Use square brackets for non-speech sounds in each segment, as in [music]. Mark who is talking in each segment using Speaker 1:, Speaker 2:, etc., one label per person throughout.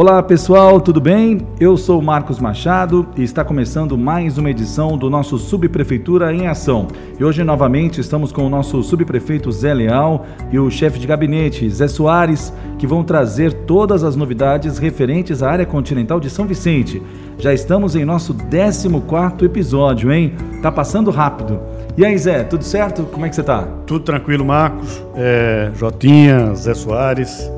Speaker 1: Olá pessoal, tudo bem? Eu sou Marcos Machado e está começando mais uma edição do nosso Subprefeitura em Ação. E hoje novamente estamos com o nosso subprefeito Zé Leal e o chefe de gabinete Zé Soares, que vão trazer todas as novidades referentes à área continental de São Vicente. Já estamos em nosso 14 episódio, hein? Tá passando rápido. E aí, Zé, tudo certo? Como é que você tá?
Speaker 2: Tudo tranquilo, Marcos. É, Jotinha, Zé Soares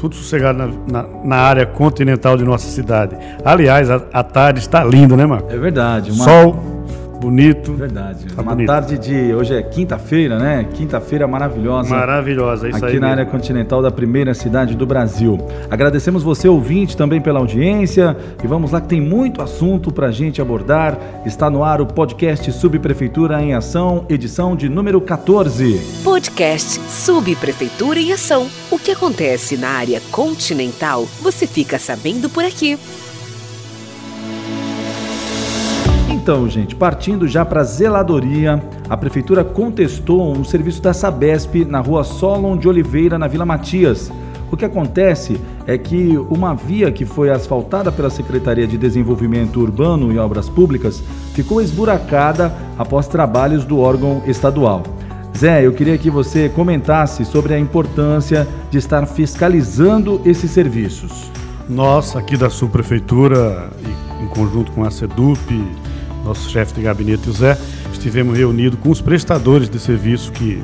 Speaker 2: tudo sossegado na, na, na, área continental de nossa cidade. Aliás, a, a tarde está linda, né, Marco?
Speaker 1: É verdade.
Speaker 2: Uma... Sol bonito.
Speaker 1: Verdade. Tá uma bonito. tarde de. Hoje é quinta-feira, né? Quinta-feira maravilhosa.
Speaker 2: Maravilhosa,
Speaker 1: isso
Speaker 2: aqui
Speaker 1: aí. Aqui na mesmo. área continental da primeira cidade do Brasil. Agradecemos você, ouvinte, também pela audiência. E vamos lá que tem muito assunto para a gente abordar. Está no ar o podcast Subprefeitura em Ação, edição de número 14.
Speaker 3: Podcast Subprefeitura em Ação. O que acontece na área continental, você fica sabendo por aqui.
Speaker 1: Então, gente, partindo já para a zeladoria, a prefeitura contestou um serviço da Sabesp na rua Solon de Oliveira, na Vila Matias. O que acontece é que uma via que foi asfaltada pela Secretaria de Desenvolvimento Urbano e Obras Públicas ficou esburacada após trabalhos do órgão estadual. Zé, eu queria que você comentasse sobre a importância de estar fiscalizando esses serviços.
Speaker 2: Nós, aqui da subprefeitura, em conjunto com a SEDUP, nosso chefe de gabinete, o Zé, estivemos reunidos com os prestadores de serviço que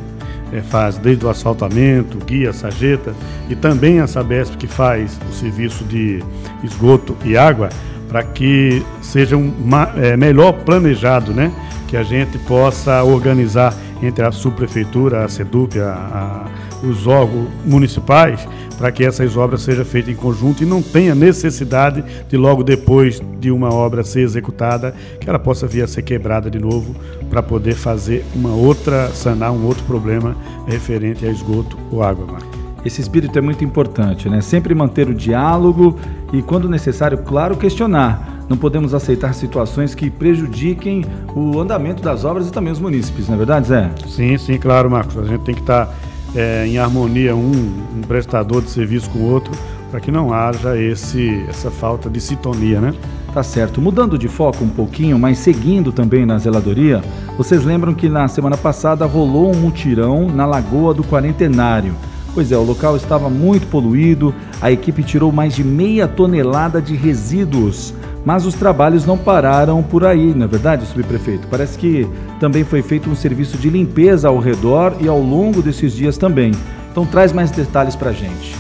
Speaker 2: é, faz desde o asfaltamento, guia, sarjeta e também a Sabesp que faz o serviço de esgoto e água para que seja um, é, melhor planejado, né? Que a gente possa organizar entre a subprefeitura, a SEDUP, a, a, os órgãos municipais, para que essas obras sejam feitas em conjunto e não tenha necessidade de logo depois de uma obra ser executada, que ela possa vir a ser quebrada de novo para poder fazer uma outra, sanar um outro problema referente a esgoto ou água.
Speaker 1: Esse espírito é muito importante, né? Sempre manter o diálogo e, quando necessário, claro, questionar. Não podemos aceitar situações que prejudiquem o andamento das obras e também os munícipes, não é verdade, Zé?
Speaker 2: Sim, sim, claro, Marcos. A gente tem que estar é, em harmonia um, um prestador de serviço com o outro, para que não haja esse, essa falta de sintonia, né?
Speaker 1: Tá certo. Mudando de foco um pouquinho, mas seguindo também na zeladoria, vocês lembram que na semana passada rolou um mutirão na Lagoa do Quarentenário. Pois é, o local estava muito poluído, a equipe tirou mais de meia tonelada de resíduos. Mas os trabalhos não pararam por aí, não é verdade, subprefeito? Parece que também foi feito um serviço de limpeza ao redor e ao longo desses dias também. Então traz mais detalhes para a gente.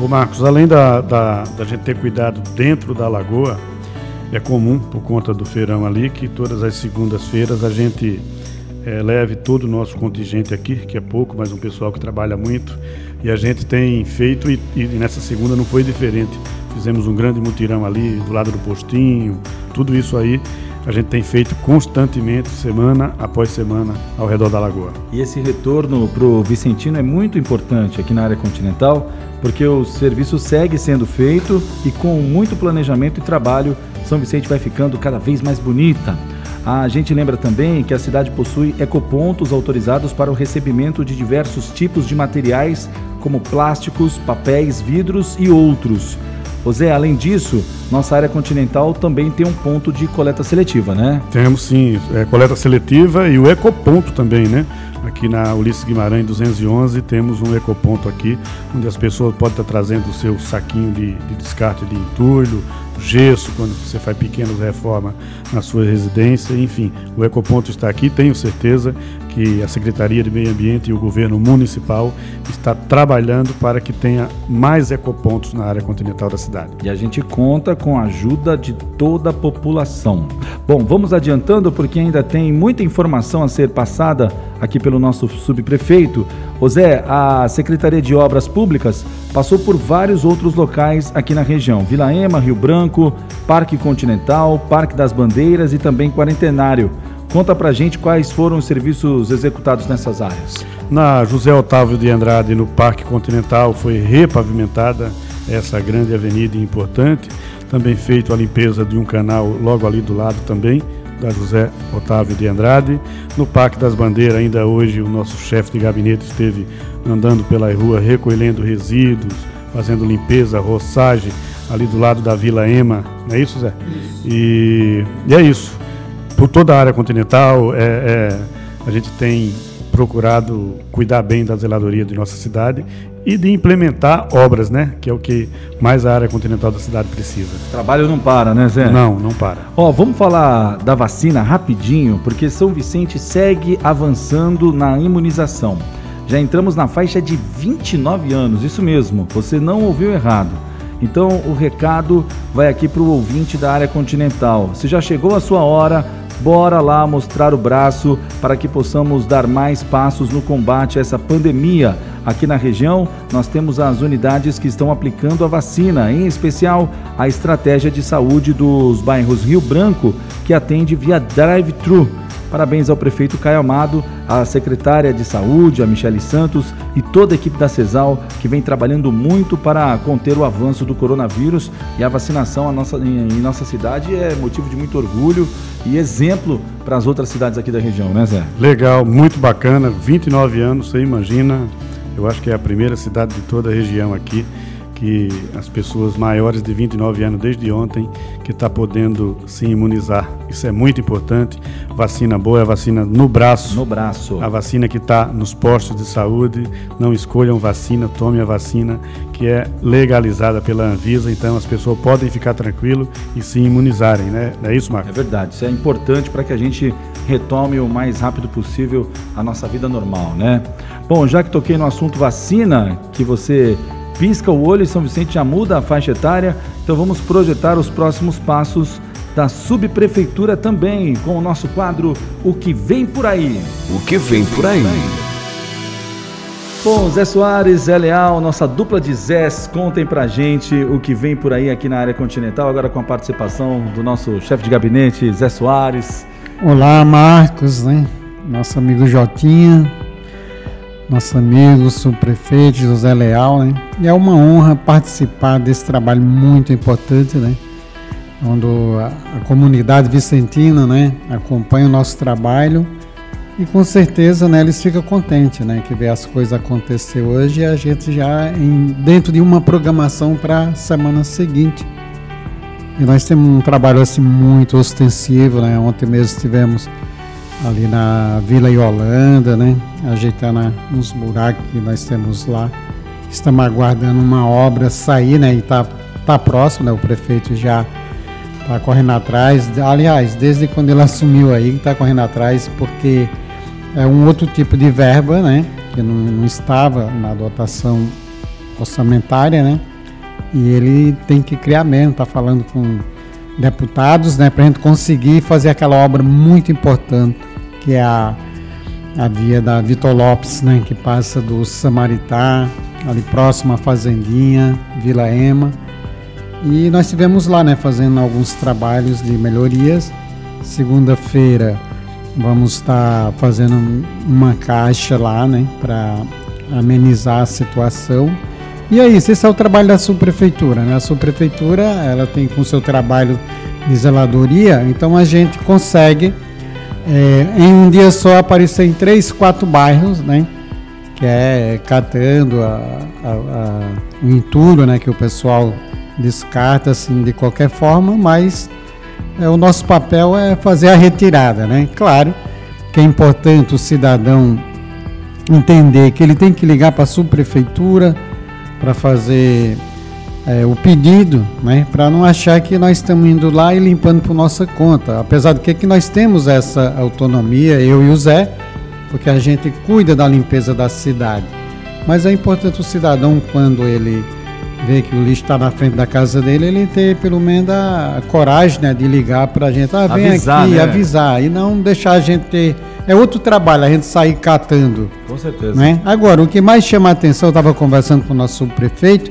Speaker 2: Ô Marcos, além da, da, da gente ter cuidado dentro da lagoa, é comum, por conta do feirão ali, que todas as segundas-feiras a gente é, leve todo o nosso contingente aqui, que é pouco, mas um pessoal que trabalha muito, e a gente tem feito, e, e nessa segunda não foi diferente. Fizemos um grande mutirão ali do lado do postinho, tudo isso aí a gente tem feito constantemente, semana após semana, ao redor da lagoa.
Speaker 1: E esse retorno para o Vicentino é muito importante aqui na área continental, porque o serviço segue sendo feito e com muito planejamento e trabalho, São Vicente vai ficando cada vez mais bonita. A gente lembra também que a cidade possui ecopontos autorizados para o recebimento de diversos tipos de materiais, como plásticos, papéis, vidros e outros. José, além disso, nossa área continental também tem um ponto de coleta seletiva, né?
Speaker 2: Temos sim, é, coleta seletiva e o ecoponto também, né? Aqui na Ulisses Guimarães 211 temos um ecoponto aqui, onde as pessoas podem estar trazendo o seu saquinho de, de descarte de entulho, gesso, quando você faz pequenas reformas na sua residência, enfim, o ecoponto está aqui, tenho certeza que a Secretaria de Meio Ambiente e o governo municipal está trabalhando para que tenha mais ecopontos na área continental da cidade.
Speaker 1: E a gente conta com a ajuda de toda a população. Bom, vamos adiantando porque ainda tem muita informação a ser passada aqui pelo nosso subprefeito. José, a Secretaria de Obras Públicas passou por vários outros locais aqui na região: Vila Ema, Rio Branco, Parque Continental, Parque das Bandeiras e também Quarentenário. Conta pra gente quais foram os serviços executados nessas áreas.
Speaker 2: Na José Otávio de Andrade, no Parque Continental, foi repavimentada essa grande avenida importante. Também feito a limpeza de um canal logo ali do lado também, da José Otávio de Andrade. No Parque das Bandeiras, ainda hoje, o nosso chefe de gabinete esteve andando pela rua recolhendo resíduos, fazendo limpeza, roçagem ali do lado da Vila Ema, não é isso, Zé? E, e é isso. Por toda a área continental, é, é, a gente tem procurado cuidar bem da zeladoria de nossa cidade e de implementar obras, né? Que é o que mais a área continental da cidade precisa.
Speaker 1: O trabalho não para, né, Zé?
Speaker 2: Não, não para.
Speaker 1: Ó, vamos falar da vacina rapidinho, porque São Vicente segue avançando na imunização. Já entramos na faixa de 29 anos, isso mesmo, você não ouviu errado. Então o recado vai aqui para o ouvinte da área continental. Se já chegou a sua hora, bora lá mostrar o braço para que possamos dar mais passos no combate a essa pandemia. Aqui na região, nós temos as unidades que estão aplicando a vacina, em especial a estratégia de saúde dos bairros Rio Branco, que atende via drive-thru. Parabéns ao prefeito Caio Amado, à secretária de Saúde, a Michele Santos e toda a equipe da CESAL, que vem trabalhando muito para conter o avanço do coronavírus e a vacinação nossa, em, em nossa cidade é motivo de muito orgulho e exemplo para as outras cidades aqui da região, né, Zé?
Speaker 2: Legal, muito bacana. 29 anos, você imagina. Eu acho que é a primeira cidade de toda a região aqui que as pessoas maiores de 29 anos desde ontem que está podendo se imunizar. Isso é muito importante. Vacina boa é a vacina no braço.
Speaker 1: No braço.
Speaker 2: A vacina que está nos postos de saúde. Não escolham vacina, tome a vacina que é legalizada pela Anvisa. Então as pessoas podem ficar tranquilo e se imunizarem, né? É isso, Marcos?
Speaker 1: É verdade. Isso é importante para que a gente retome o mais rápido possível a nossa vida normal, né? Bom, já que toquei no assunto vacina, que você pisca o olho e São Vicente já muda a faixa etária, então vamos projetar os próximos passos da subprefeitura também, com o nosso quadro O que vem por aí.
Speaker 3: O que vem por aí.
Speaker 1: Bom, Zé Soares, Zé Leal, nossa dupla de Zés, contem pra gente o que vem por aí aqui na área continental, agora com a participação do nosso chefe de gabinete, Zé Soares.
Speaker 4: Olá, Marcos, né? Nosso amigo Jotinha, nosso amigo subprefeito José Leal, né? E é uma honra participar desse trabalho muito importante, né? Onde a, a comunidade vicentina, né, acompanha o nosso trabalho e com certeza, né, eles ficam contentes, né, que vê as coisas acontecer hoje e a gente já em, dentro de uma programação para a semana seguinte. E nós temos um trabalho assim muito ostensivo, né? Ontem mesmo tivemos ali na Vila Iolanda, né? Ajeitando uns buracos que nós temos lá. Estamos aguardando uma obra sair, né? E tá, tá próximo, né? O prefeito já tá correndo atrás. Aliás, desde quando ele [laughs] assumiu aí, está correndo atrás, porque é um outro tipo de verba, né? Que não, não estava na dotação orçamentária, né? E ele tem que criar mesmo, tá falando com deputados, né, para a gente conseguir fazer aquela obra muito importante que é a, a via da Vitor Lopes, né, que passa do Samaritá, ali próximo à Fazendinha, Vila Ema. E nós estivemos lá, né, fazendo alguns trabalhos de melhorias. Segunda-feira vamos estar fazendo uma caixa lá, né, para amenizar a situação. E é isso, esse é o trabalho da subprefeitura, né? A subprefeitura, ela tem com seu trabalho de zeladoria, então a gente consegue é, em um dia só aparecer em três, quatro bairros, né? Que é catando a, a, a, o entulho, né? Que o pessoal descarta assim de qualquer forma, mas é, o nosso papel é fazer a retirada, né? Claro que é importante o cidadão entender que ele tem que ligar para a subprefeitura para fazer é, o pedido, né, para não achar que nós estamos indo lá e limpando por nossa conta. Apesar de que, que nós temos essa autonomia, eu e o Zé, porque a gente cuida da limpeza da cidade. Mas é importante o cidadão, quando ele vê que o lixo está na frente da casa dele, ele ter pelo menos a coragem né, de ligar para a gente, ah, vem avisar, aqui, né? avisar, e não deixar a gente ter. É outro trabalho, a gente sair catando.
Speaker 1: Com certeza.
Speaker 4: Né? Agora, o que mais chama a atenção, eu estava conversando com o nosso prefeito,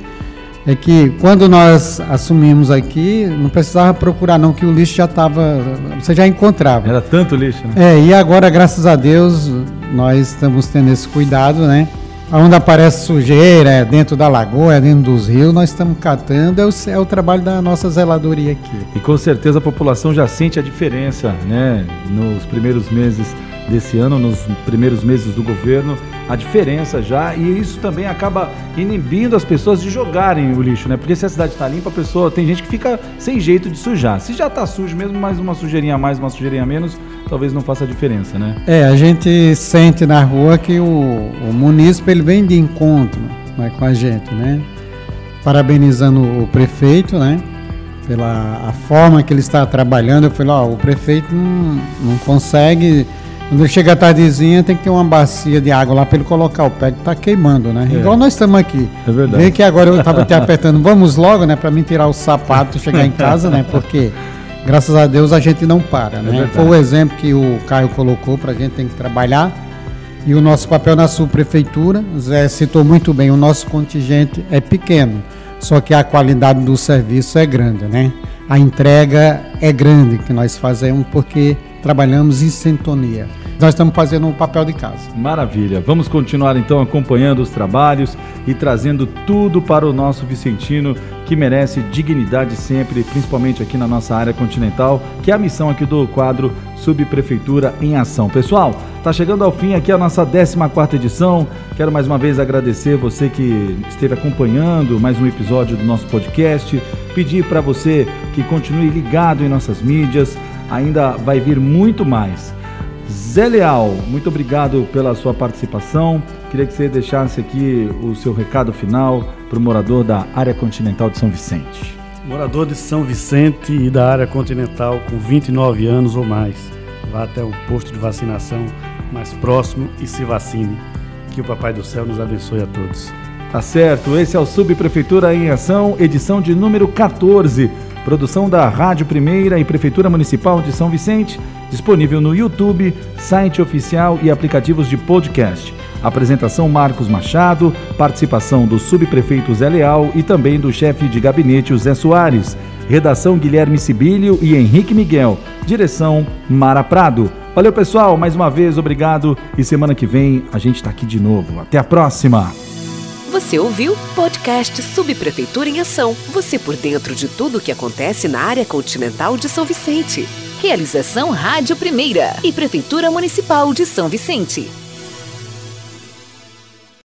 Speaker 4: é que quando nós assumimos aqui, não precisava procurar não, que o lixo já estava, você já encontrava.
Speaker 1: Era tanto lixo, né?
Speaker 4: É, e agora, graças a Deus, nós estamos tendo esse cuidado, né? Onde aparece sujeira, é dentro da lagoa, é dentro dos rios, nós estamos catando, é o, é o trabalho da nossa zeladoria aqui.
Speaker 1: E com certeza a população já sente a diferença, né? Nos primeiros meses desse ano, nos primeiros meses do governo, a diferença já, e isso também acaba inibindo as pessoas de jogarem o lixo, né? Porque se a cidade está limpa, a pessoa tem gente que fica sem jeito de sujar. Se já está sujo mesmo, mais uma sujeirinha a mais, uma sujeirinha a menos, talvez não faça diferença, né?
Speaker 4: É, a gente sente na rua que o, o munícipe ele vem de encontro né, com a gente, né? Parabenizando o prefeito, né? Pela a forma que ele está trabalhando. Eu falei, ó, o prefeito não, não consegue quando chega a tardezinha, tem que ter uma bacia de água lá para ele colocar o pé que tá queimando, né? É. Igual nós estamos aqui.
Speaker 1: É verdade.
Speaker 4: Vê que agora eu tava te apertando, vamos logo, né? Para mim tirar o sapato, chegar em casa, né? Porque graças a Deus a gente não para, né? É Foi o exemplo que o Caio colocou para a gente tem que trabalhar. E o nosso papel na subprefeitura, Zé citou muito bem, o nosso contingente é pequeno, só que a qualidade do serviço é grande, né? A entrega é grande que nós fazemos porque trabalhamos em sintonia. Nós estamos fazendo um papel de casa.
Speaker 1: Maravilha. Vamos continuar então acompanhando os trabalhos e trazendo tudo para o nosso Vicentino, que merece dignidade sempre, principalmente aqui na nossa área continental, que é a missão aqui do quadro Subprefeitura em Ação. Pessoal, está chegando ao fim aqui a nossa 14 edição. Quero mais uma vez agradecer você que esteve acompanhando mais um episódio do nosso podcast. Pedir para você que continue ligado em nossas mídias ainda vai vir muito mais. Zé Leal, muito obrigado pela sua participação. Queria que você deixasse aqui o seu recado final para o morador da área continental de São Vicente.
Speaker 2: Morador de São Vicente e da área continental com 29 anos ou mais, vá até o posto de vacinação mais próximo e se vacine. Que o Papai do Céu nos abençoe a todos.
Speaker 1: Tá certo, esse é o Subprefeitura em Ação, edição de número 14. Produção da Rádio Primeira e Prefeitura Municipal de São Vicente, disponível no YouTube, site oficial e aplicativos de podcast. Apresentação Marcos Machado, participação do subprefeito Zé Leal e também do chefe de gabinete Zé Soares. Redação Guilherme Sibílio e Henrique Miguel. Direção Mara Prado. Valeu, pessoal. Mais uma vez, obrigado. E semana que vem a gente está aqui de novo. Até a próxima.
Speaker 3: Você ouviu podcast Subprefeitura em Ação. Você por dentro de tudo o que acontece na área continental de São Vicente. Realização Rádio Primeira e Prefeitura Municipal de São Vicente.